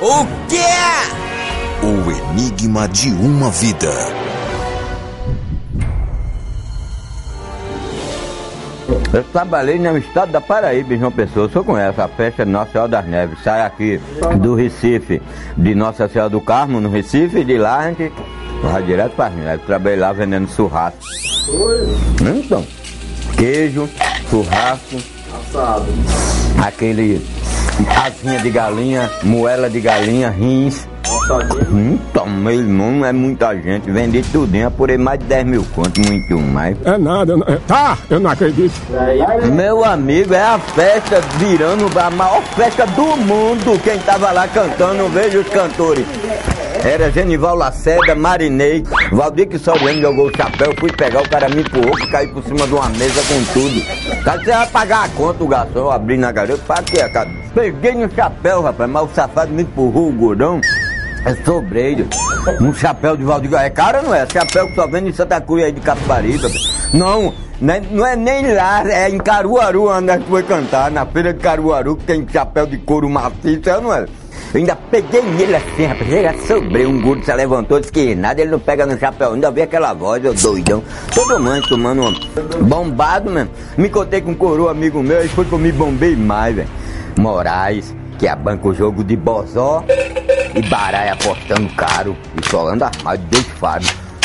O quê? O enigma de uma vida. Eu trabalhei no estado da Paraíba, em João Pessoa. O senhor conhece a festa de Nossa Senhora das Neves. Sai aqui do Recife, de Nossa Senhora do Carmo, no Recife, e de lá a gente vai direto para as Neves. Trabalhei lá vendendo churrasco. Então, queijo, churrasco, Assado. aquele asinha de galinha, moela de galinha, rins. Então, meu irmão, é muita gente. Vendi tudinho, apurei mais de 10 mil contos, muito mais. É nada, eu não- é- tá, eu não acredito. Meu amigo, é a festa virando a maior festa do mundo. Quem tava lá cantando, veja os cantores. Era Genival Lacerda, Marinei, Valdir que Soriano jogou o chapéu, fui pegar, o cara me empurrou, que caiu por cima de uma mesa com tudo. Cara, você vai pagar a conta, o garçom, eu abri na garota, pra quê, cara? Peguei no chapéu, rapaz, mas o safado me empurrou, o gordão. É sobreiro. Um chapéu de Valdir. É caro não é? Chapéu que só vende em Santa Cruz aí de Capibaribe. Não, não é, não é nem lá, é em Caruaru onde a gente foi cantar, na feira de Caruaru, que tem chapéu de couro maciço, é não é? Eu ainda peguei nele assim, rapaz, ele sobrei, um gordo se levantou, disse que nada, ele não pega no chapéu, ainda vi aquela voz, eu doidão. Todo mundo tomando um bombado mesmo. Me contei com um coroa amigo meu, e foi que eu me bombei mais, velho. Moraes, que abanca o jogo de Bozó e Baraia apostando caro e solando armário de dois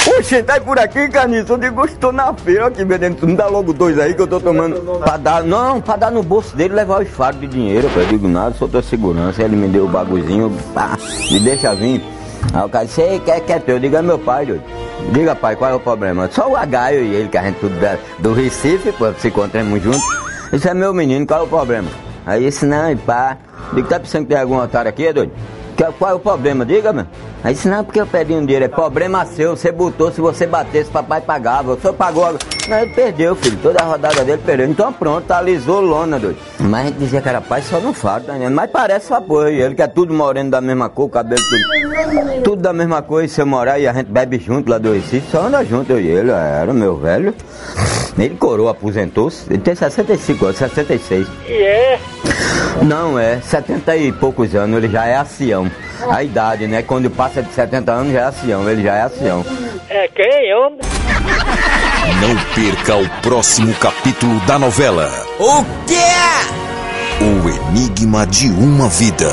Oxe, tá por aqui, Caniço. Eu digo, estou na feira aqui vendendo tudo. Me dá logo dois aí que eu tô tomando. Pra dar, não, pra dar no bolso dele levar os faros de dinheiro. Eu digo, nada, sou tua segurança. Ele me deu o bagulhozinho, pá, me deixa vir. Aí o cara disse, ei, quer, quer teu? Diga, é meu pai, doido. Diga, pai, qual é o problema? Só o eu e ele, que a gente tudo da- do Recife, pô, se encontramos juntos. Isso é meu menino, qual é o problema? Aí disse, não, e pá. Digo, tá pensando que tem algum otário aqui, doido? Que- Qual é o problema? Diga, meu. Aí disse, não, porque eu perdi um dinheiro. É problema seu. Você botou, se você batesse, papai pagava. O senhor pagou agora. Não, ele perdeu, filho. Toda a rodada dele perdeu. Então pronto, alisou lona, doido. Mas a gente dizia que era pai, só não fala, tá? Mas parece sua porra. Ele que é tudo moreno da mesma cor, cabelo tudo. Tudo da mesma cor. E se eu morar e a gente bebe junto lá do Recife, só anda junto eu e ele. Era o meu velho. Ele coroa, aposentou-se. Ele tem 65 anos, 66. E é? Não, é 70 e poucos anos, ele já é ancião. A idade, né? Quando passa de 70 anos já é ancião, ele já é ancião. É quem, homem? Não perca o próximo capítulo da novela O quê? O Enigma de uma Vida.